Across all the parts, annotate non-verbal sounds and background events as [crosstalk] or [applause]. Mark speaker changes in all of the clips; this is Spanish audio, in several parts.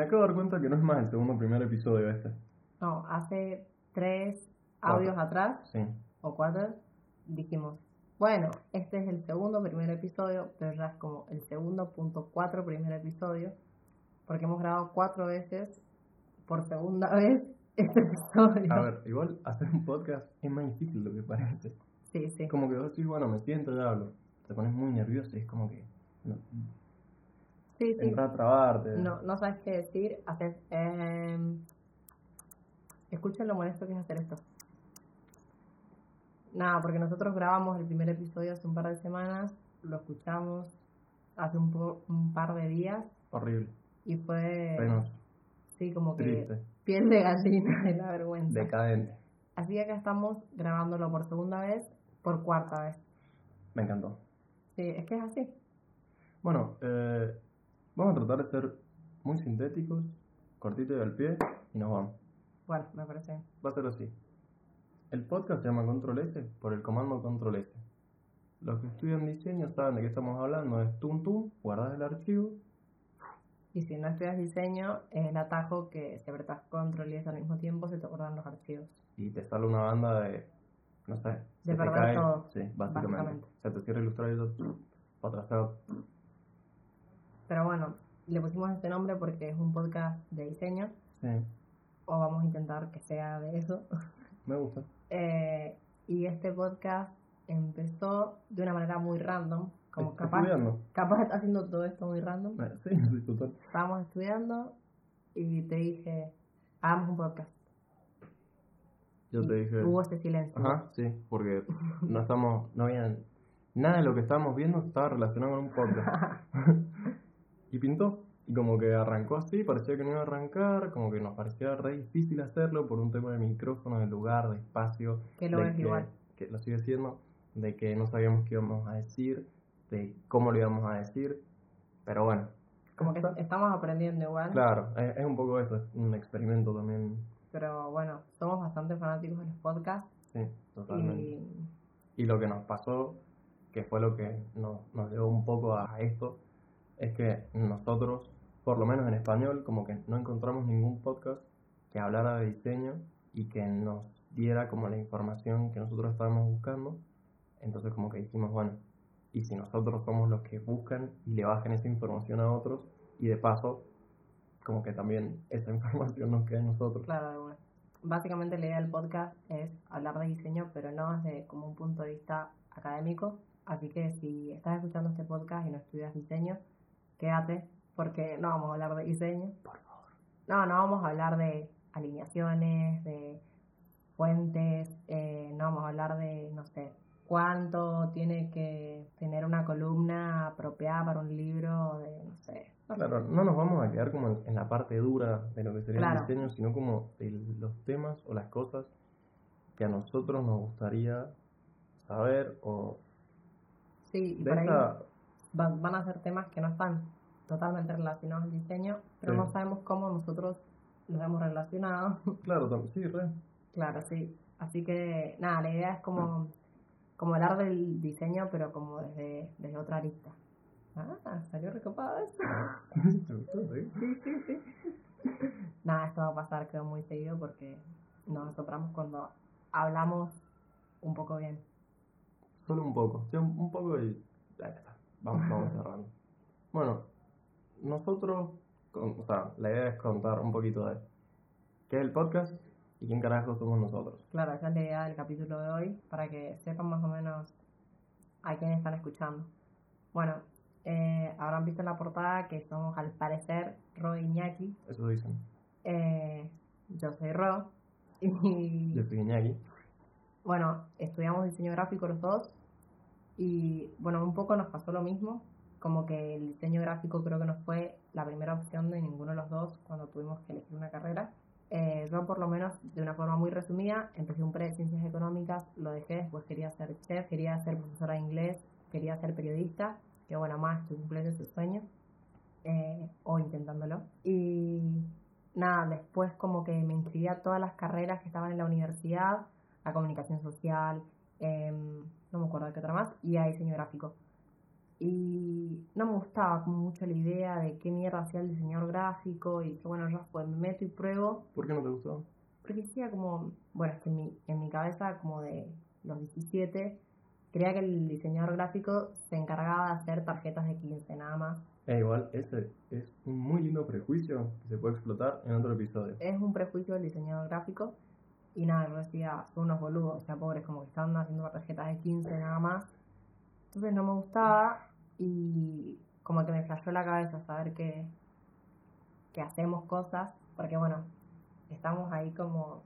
Speaker 1: Me acabo de dar cuenta que no es más el segundo primer episodio este.
Speaker 2: No, hace tres
Speaker 1: Cuatro.
Speaker 2: audios atrás,
Speaker 1: Sí.
Speaker 2: o cuatro, dijimos, bueno, este es el segundo primer episodio, pero ya es como el segundo punto cuatro primer episodio, porque hemos grabado cuatro veces, por segunda [laughs] vez, este episodio.
Speaker 1: A ver, igual hacer un podcast es más difícil de lo que parece.
Speaker 2: Sí, sí.
Speaker 1: Como que vos decís, bueno, me siento y hablo. Te pones muy nervioso y es como que. No,
Speaker 2: Sí, sí.
Speaker 1: entra a trabarte.
Speaker 2: No, no sabes qué decir, haces... Eh, escuchen lo molesto que es hacer esto. Nada, porque nosotros grabamos el primer episodio hace un par de semanas, lo escuchamos hace un, po- un par de días
Speaker 1: Horrible.
Speaker 2: y fue...
Speaker 1: Penoso.
Speaker 2: Sí, como que
Speaker 1: Triste.
Speaker 2: piel de gallina [laughs] de la vergüenza.
Speaker 1: Decadente.
Speaker 2: Así que acá estamos grabándolo por segunda vez, por cuarta vez.
Speaker 1: Me encantó.
Speaker 2: Sí, es que es así.
Speaker 1: Bueno, eh, vamos a tratar de ser muy sintéticos, cortito y al pie, y nos vamos.
Speaker 2: Bueno, me parece.
Speaker 1: Va a ser así. El podcast se llama Control S por el comando Control S. Los que estudian diseño saben de qué estamos hablando. Es tum tum, guardas el archivo.
Speaker 2: Y si no estudias diseño, es el atajo que si apretas control y S al mismo tiempo se te guardan los archivos.
Speaker 1: y te sale una banda de, no sé,
Speaker 2: De perder todo,
Speaker 1: sí, básicamente.
Speaker 2: básicamente.
Speaker 1: Se te cierra Illustrator, otra feo.
Speaker 2: Pero bueno, le pusimos este nombre porque es un podcast de diseño,
Speaker 1: Sí,
Speaker 2: o vamos a intentar que sea de eso. [laughs]
Speaker 1: me gusta.
Speaker 2: Eh, y este podcast empezó de una manera muy random, como
Speaker 1: ¿Estás
Speaker 2: capaz,
Speaker 1: estudiando?
Speaker 2: capaz está haciendo todo esto muy random.
Speaker 1: Eh, Sí, [laughs] sí, total.
Speaker 2: Estábamos estudiando y te dije, hagamos un podcast.
Speaker 1: Yo te dije.
Speaker 2: Hubo ese silencio.
Speaker 1: Ajá, sí, porque no estamos, no había nada de lo que estábamos viendo estaba relacionado con un podcast. [laughs] y pintó. Y como que arrancó así, parecía que no iba a arrancar, como que nos parecía re difícil hacerlo por un tema de micrófono, de lugar, de espacio.
Speaker 2: Que lo igual.
Speaker 1: Que lo sigue siendo, de que no sabíamos qué íbamos a decir, de cómo lo íbamos a decir. Pero bueno,
Speaker 2: Como que estamos aprendiendo igual.
Speaker 1: claro, es, es un poco eso, es un experimento también.
Speaker 2: Pero bueno, somos bastante fanáticos de los podcasts.
Speaker 1: Sí, totalmente.
Speaker 2: Y
Speaker 1: Y lo que nos pasó, que fue lo que nos, nos llevó un poco a esto, es que nosotros, por lo menos en español, como que no encontramos ningún podcast que hablara de diseño y que nos diera como la información que nosotros estábamos buscando. Entonces como que dijimos, bueno, y si nosotros somos los que buscan y le bajan esa información a otros, y de paso, como que también esa [laughs] información nos queda en nosotros.
Speaker 2: claro, una. Básicamente la idea del podcast es hablar de diseño, pero no desde como un punto de vista académico. Así que si estás escuchando este podcast y no estudias diseño, quédate, porque no vamos a hablar de diseño.
Speaker 1: Por favor.
Speaker 2: No, no vamos a hablar de alineaciones, de fuentes, eh, no vamos a hablar de, no sé, cuánto tiene que tener una columna apropiada para un libro, de, no sé.
Speaker 1: Claro, no nos vamos a quedar como en, la parte dura de lo que sería
Speaker 2: Claro.
Speaker 1: el diseño, sino como de los temas o las cosas que a nosotros nos gustaría saber o
Speaker 2: Sí, y
Speaker 1: de
Speaker 2: por
Speaker 1: esa...
Speaker 2: van a ser temas que no están totalmente relacionados al diseño, pero
Speaker 1: Sí.
Speaker 2: no sabemos cómo nosotros los hemos relacionado. [laughs]
Speaker 1: Claro, sí, re.
Speaker 2: claro, sí. Así que, nada, la idea es como, como hablar del diseño, pero como desde, desde otra arista. Ah, salió recopado eso. [laughs]
Speaker 1: ¿Te gustó, sí?
Speaker 2: Sí, sí. Nada, esto va a pasar creo muy seguido porque nos asopramos cuando hablamos un poco bien.
Speaker 1: Solo un poco, sí, un poco y ya está. Vamos, vamos cerrando. Bueno, nosotros, con- o sea, la idea es contar un poquito de qué es el podcast y quién carajo somos nosotros.
Speaker 2: Claro, esa es la idea del capítulo de hoy, para que sepan más o menos a quién están escuchando. Bueno, eh, habrán visto en la portada que somos al parecer Ro y Iñaki.
Speaker 1: Eso dicen.
Speaker 2: Eh, yo soy Ro y
Speaker 1: Yo soy Iñaki.
Speaker 2: bueno, estudiamos diseño gráfico los dos y bueno, un poco nos pasó lo mismo, como que el diseño gráfico creo que no fue la primera opción de ninguno de los dos cuando tuvimos que elegir una carrera. Eh, yo por lo menos, de una forma muy resumida, empecé un pre de ciencias económicas, lo dejé, después quería ser chef, quería ser profesora de inglés, quería ser periodista, que bueno, más estoy cumpliendo ese sueño, eh, o intentándolo. Y nada, después como que me inscribí a todas las carreras que estaban en la universidad, a comunicación social, em, no me acuerdo de qué otra más, y a diseño gráfico. y no me gustaba mucho la idea de qué mierda hacía el diseñador gráfico y que bueno, yo pues me meto y pruebo.
Speaker 1: ¿Por qué no te gustó?
Speaker 2: Porque decía como, bueno, es que en mi, en mi cabeza como de los 17, creía que el diseñador gráfico se encargaba de hacer tarjetas de 15 nada más.
Speaker 1: E igual, ese es un muy lindo prejuicio que se puede explotar en otro episodio.
Speaker 2: Es un prejuicio del diseñador gráfico y nada, yo decía, son unos boludos, o sea, pobres, como que estaban haciendo tarjetas de 15 nada más. Entonces no me gustaba y como que me flashó la cabeza saber que, que hacemos cosas, porque bueno, estamos ahí como,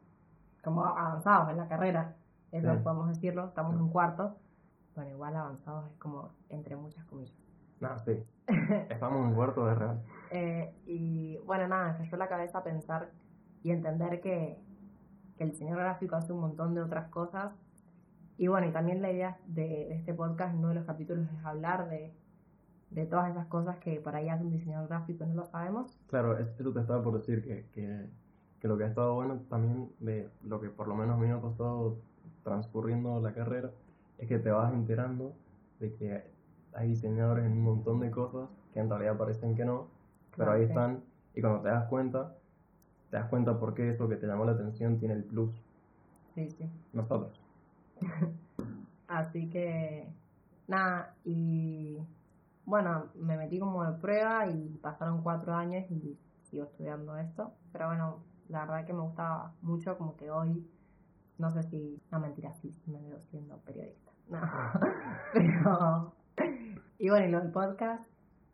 Speaker 2: como avanzados en la carrera, eso
Speaker 1: Sí.
Speaker 2: podemos decirlo, estamos en cuarto, bueno, igual avanzados es como entre muchas comillas.
Speaker 1: No, sí. [laughs] Estamos en cuarto de real.
Speaker 2: Eh, y bueno, nada, me cayó la cabeza pensar y entender que, que el diseñador gráfico hace un montón de otras cosas. Y bueno, y también la idea de, de este podcast, uno de los capítulos, es hablar de, de todas esas cosas que por ahí hace un diseñador gráfico no lo sabemos.
Speaker 1: Claro, es- eso te estaba por decir, que, que, que lo que ha estado bueno también de lo que por lo menos a mí me ha pasado transcurriendo la carrera, es que te vas enterando de que hay diseñadores en un montón de cosas que en realidad parecen que no, pero ahí están, y cuando te das cuenta, te das cuenta por qué eso que te llamó la atención tiene el plus.
Speaker 2: Sí, sí.
Speaker 1: Nosotros. [laughs]
Speaker 2: Así que, nada, y bueno, me metí como de prueba y pasaron cuatro años y sigo estudiando esto. Pero bueno, la verdad que me gustaba mucho, como que hoy, no sé si, no mentira, sí, me veo siendo periodista. [laughs] No, pero, y bueno, y lo del podcast,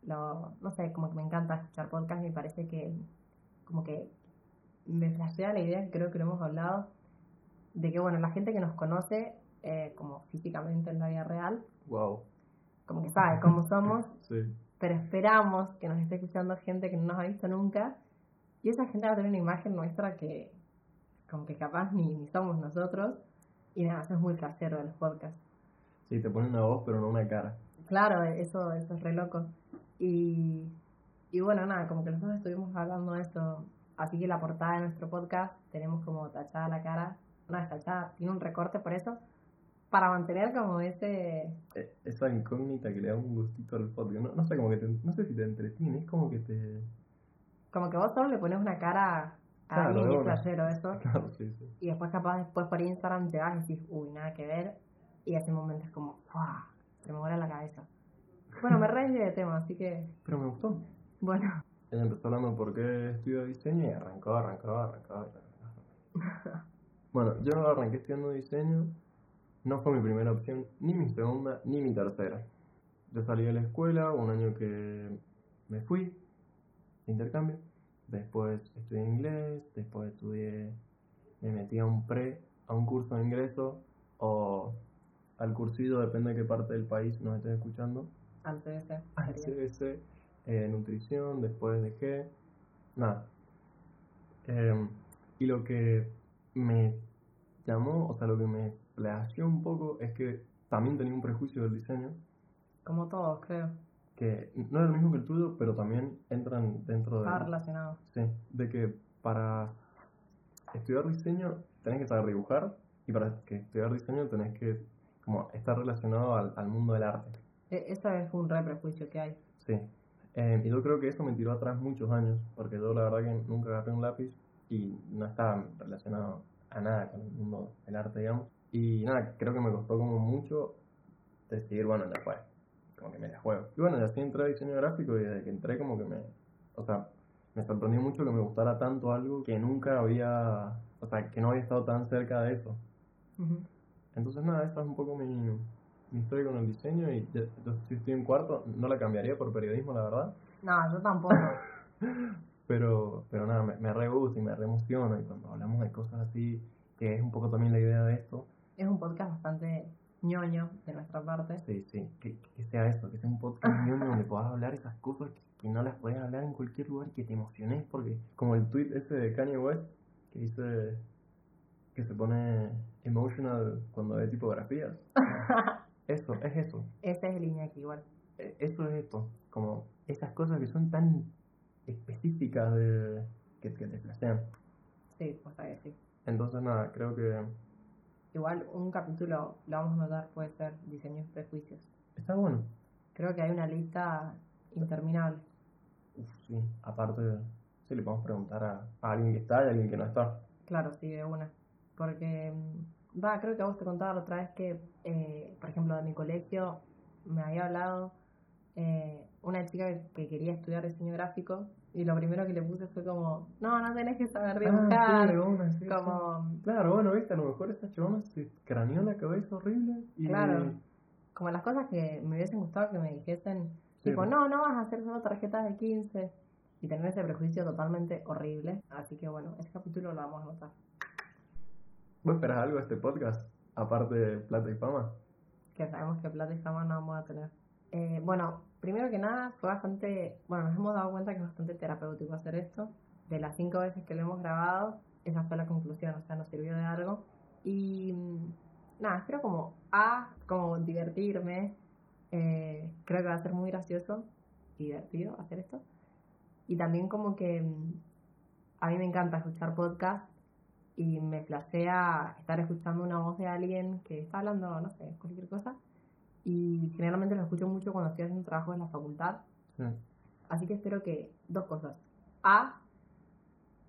Speaker 2: lo, no sé, como que me encanta escuchar podcast me parece que, como que me flashea la idea, creo que lo hemos hablado, de que bueno, la gente que nos conoce, eh, como físicamente en la vida real,
Speaker 1: Wow.
Speaker 2: como que sabe cómo [laughs] somos,
Speaker 1: Sí.
Speaker 2: pero esperamos que nos esté escuchando gente que no nos ha visto nunca, y esa gente va a tener una imagen nuestra que, como que capaz ni, ni somos nosotros, y nada, eso es muy flashero de los podcasts.
Speaker 1: Sí, te ponen una voz pero no una cara.
Speaker 2: Claro, eso, eso es re loco. Y, y bueno, nada, como que nosotros estuvimos hablando de esto, así que la portada de nuestro podcast tenemos como tachada la cara, no es tachada, tiene un recorte por eso, para mantener como ese...
Speaker 1: E- Esa incógnita que le da un gustito al podcast. No, no sé, como que te- no sé si te entretiene, es como que te...
Speaker 2: Como que vos solo le pones una cara a
Speaker 1: Claro,
Speaker 2: alguien eso, [laughs]
Speaker 1: Claro, sí, sí.
Speaker 2: y después capaz después por Instagram te vas y decís, uy, nada que ver, y ese momento es como, ¡fua! se me vuela la cabeza. Bueno, me re de tema, así que,
Speaker 1: Pero me gustó.
Speaker 2: bueno,
Speaker 1: Ella empezó hablando por qué estudio diseño y arrancó, arrancó, arrancó. arrancó. [laughs] Bueno, yo arranqué estudiando diseño, no fue mi primera opción, ni mi segunda, ni mi tercera. Yo salí de la escuela, un año que me fui, intercambio, después estudié inglés, después estudié, me metí a un pre, a un curso de ingreso, o al cursillo, depende de qué parte del país nos estés escuchando,
Speaker 2: al CBC.
Speaker 1: al. CBC, eh, nutrición, después dejé, nada. Eh, y lo que me llamó, o sea, lo que me flasheó un poco es que también tenía un prejuicio del diseño,
Speaker 2: Como todos, creo.
Speaker 1: que no era el mismo que el tuyo, pero también entran dentro de...
Speaker 2: relacionado.
Speaker 1: Sí, de que para estudiar diseño tenés que saber dibujar y para que estudiar diseño tenés que como estar relacionado al, al mundo del arte.
Speaker 2: E- Eso es un re prejuicio que hay.
Speaker 1: Sí, Eh, y yo creo que eso me tiró atrás muchos años, porque yo la verdad que nunca agarré un lápiz y no estaba relacionado a nada con el mundo del arte, digamos. Y nada, creo que me costó como mucho decidir, bueno, ya fue, como que me la juego. Y bueno, y así entré a diseño gráfico y desde que entré como que me, o sea, me sorprendió mucho que me gustara tanto algo que nunca había, o sea, que no había estado tan cerca de eso. Entonces nada, esa es un poco mi, mi historia con el diseño y ya- si estoy en cuarto no la cambiaría por periodismo, la verdad.
Speaker 2: No, yo tampoco. [laughs]
Speaker 1: Pero, pero nada, me, me re gusta y me re emociona y cuando hablamos de cosas así, que es un poco también la idea de esto,
Speaker 2: es un podcast bastante ñoño de nuestra parte.
Speaker 1: sí, sí, que, que sea eso, que sea un podcast [laughs] ñoño donde puedas hablar esas cosas que, que no las puedes hablar en cualquier lugar que te emociones, porque como el tweet ese de Kanye West, que dice que se pone emotional cuando ve tipografías. [laughs] Eso, es eso.
Speaker 2: Ese es el Iñaki igual.
Speaker 1: E- Eso es esto, como esas cosas que son tan específicas de que, que te flashean.
Speaker 2: Sí, cosa que sí.
Speaker 1: Entonces nada, creo que
Speaker 2: Igual un capítulo, lo vamos a notar, puede ser diseños y prejuicios.
Speaker 1: está bueno.
Speaker 2: Creo que hay una lista interminable.
Speaker 1: Uf, sí, aparte, sí le podemos preguntar a, a alguien que está y a alguien que no está.
Speaker 2: Claro, sí, de una. Porque, mm, va, creo que a vos te contaba la otra vez que, eh, por ejemplo, de mi colegio me había hablado eh, una chica que, que quería estudiar diseño gráfico y lo primero que le puse fue como, no, no tenés que saber dibujar.
Speaker 1: Ah, sí, sí,
Speaker 2: como,
Speaker 1: sí. Claro, bueno, viste, a lo mejor esa chabona se craneó la cabeza horrible y...
Speaker 2: Claro. como las cosas que me hubiesen gustado que me dijesen, tipo, no, no vas a hacer solo tarjetas de 15 y tener ese prejuicio totalmente horrible. Así que bueno, ese capítulo lo vamos a notar.
Speaker 1: ¿Vos esperás algo de este podcast? Aparte de Plata y Fama.
Speaker 2: que sabemos que plata y fama no vamos a tener. Eh, bueno, primero que nada, fue bastante, bueno, nos hemos dado cuenta que es bastante terapéutico hacer esto. De las cinco veces que lo hemos grabado, esa fue la conclusión, o sea, nos sirvió de algo. Y mm, nada, espero como A, como divertirme. Eh, creo que va a ser muy gracioso y divertido hacer esto. Y también como que mm, a mí me encanta escuchar podcast y me flashea estar escuchando una voz de alguien que está hablando, no sé, cualquier cosa. Y generalmente lo escucho mucho cuando estoy haciendo trabajo en la facultad.
Speaker 1: Sí.
Speaker 2: Así que espero que dos cosas. A,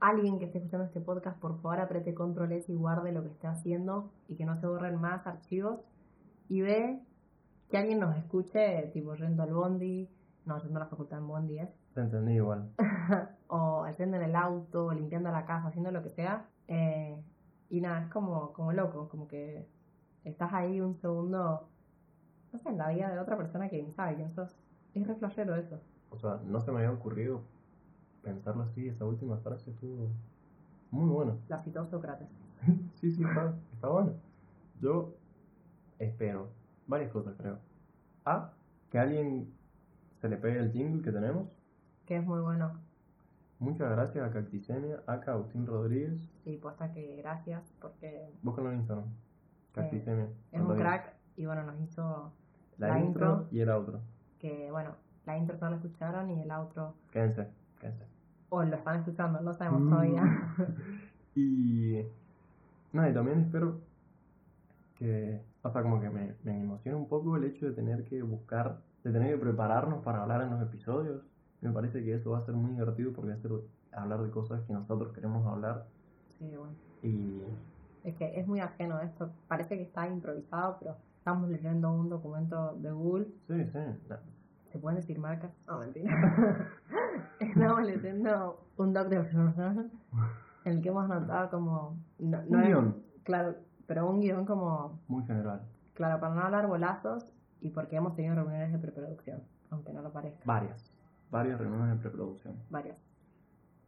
Speaker 2: alguien que esté escuchando este podcast, por favor apriete control S y guarde lo que esté haciendo y que no se borren más archivos. Y B, que alguien nos escuche, tipo yendo al bondi, no, yendo a la facultad en bondi, ¿eh?
Speaker 1: Te entendí igual. [laughs]
Speaker 2: o haciendo en el auto, limpiando la casa, haciendo lo que sea. Eh, y nada, es como, como loco, como que estás ahí un segundo, no sé, en la vida de otra persona que ni sabe quién sos. Es re flashero eso.
Speaker 1: O sea, no se me había ocurrido pensarlo así. Esa última frase estuvo muy buena.
Speaker 2: La citó Sócrates. [laughs]
Speaker 1: sí, sí, está, está bueno. Yo espero varias cosas, creo. A, que a alguien se le pegue el jingle que tenemos.
Speaker 2: Que es muy bueno.
Speaker 1: Muchas gracias a Cactisemia, a Agustín Rodríguez.
Speaker 2: Sí, posta que gracias, porque
Speaker 1: Búscalo en Instagram. Cactisemia.
Speaker 2: es un crack y bueno, nos hizo
Speaker 1: La,
Speaker 2: la
Speaker 1: intro,
Speaker 2: intro.
Speaker 1: y el outro.
Speaker 2: que, bueno, la intro no la escucharon y el outro,
Speaker 1: Quédense, quédense.
Speaker 2: o lo están escuchando, no sabemos
Speaker 1: Mm.
Speaker 2: todavía. [laughs]
Speaker 1: y nada, y también espero que, o sea, como que me, me emociona un poco el hecho de tener que buscar, de tener que prepararnos para hablar en los episodios. Me parece que eso va a ser muy divertido porque va a ser hablar de cosas que nosotros queremos hablar
Speaker 2: sí, bueno.
Speaker 1: y
Speaker 2: Es que es muy ajeno esto. Parece que está improvisado, pero estamos leyendo un documento de Google.
Speaker 1: sí, sí, na-
Speaker 2: ¿Se pueden decir marcas? No, mentira. [laughs] estamos leyendo un doc de en el que hemos notado como... No, no
Speaker 1: Un
Speaker 2: es-
Speaker 1: guion.
Speaker 2: Claro, pero un guion como...
Speaker 1: muy general.
Speaker 2: Claro, para no hablar bolazos y porque hemos tenido reuniones de preproducción, aunque no lo parezca.
Speaker 1: Varias, varias reuniones de preproducción.
Speaker 2: Varias.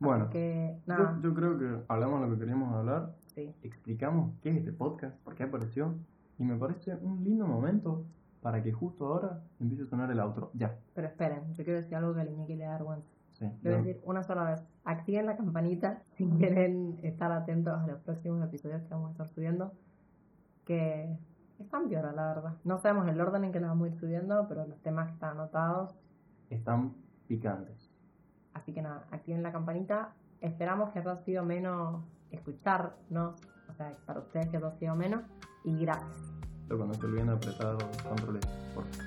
Speaker 1: Bueno,
Speaker 2: Que,
Speaker 1: yo,
Speaker 2: nada,
Speaker 1: yo creo que hablamos lo que queríamos hablar,
Speaker 2: sí.
Speaker 1: explicamos qué es este podcast, por qué apareció, y me parece un lindo momento para que justo ahora empiece a sonar el outro. Ya,
Speaker 2: Pero esperen, yo quiero decir algo que le da vergüenza.
Speaker 1: sí.
Speaker 2: Lo voy a
Speaker 1: no.
Speaker 2: decir una sola vez. Activen la campanita [laughs] si quieren estar atentos a los próximos episodios que vamos a estar subiendo. Que están piola, la verdad. No sabemos el orden en que los vamos a ir subiendo, pero los temas que están anotados.
Speaker 1: Están picantes.
Speaker 2: Así que nada, activen la campanita. Esperamos que haya sido menos escucharnos. O sea, para ustedes que haya sido menos. Y gracias.
Speaker 1: Pero cuando se olviden apretar controles, por favor.